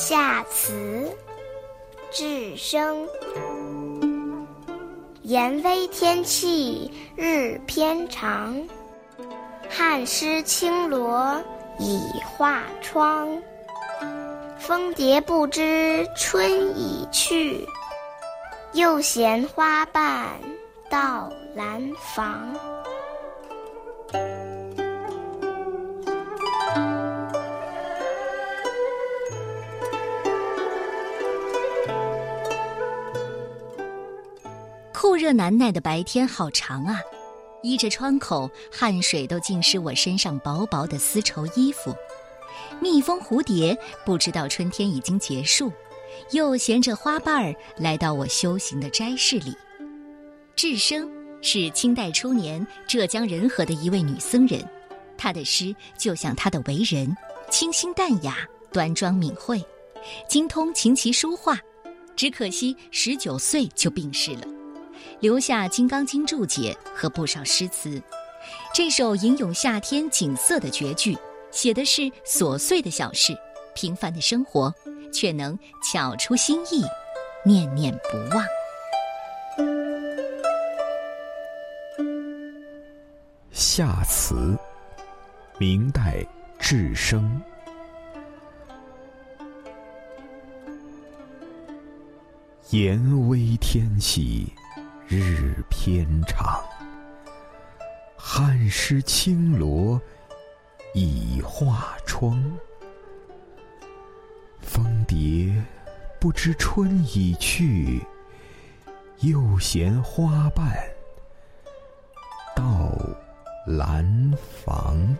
夏词，至生。炎微天气日偏长，汉诗轻罗已画窗。蜂蝶不知春已去，又嫌花瓣到兰房。酷热难耐的白天好长啊，依着窗口，汗水都浸湿我身上薄薄的丝绸衣服。蜜蜂、蝴蝶不知道春天已经结束，又衔着花瓣儿来到我修行的斋室里。智生是清代初年浙江仁和的一位女僧人，她的诗就像她的为人，清新淡雅、端庄敏慧，精通琴棋书画。只可惜十九岁就病逝了。留下《金刚经》注解和不少诗词，这首吟咏夏天景色的绝句，写的是琐碎的小事、平凡的生活，却能巧出心意，念念不忘。夏词，明代智生。炎微天气。日偏长，汉诗青罗已画窗。蜂蝶不知春已去，又嫌花瓣到兰房。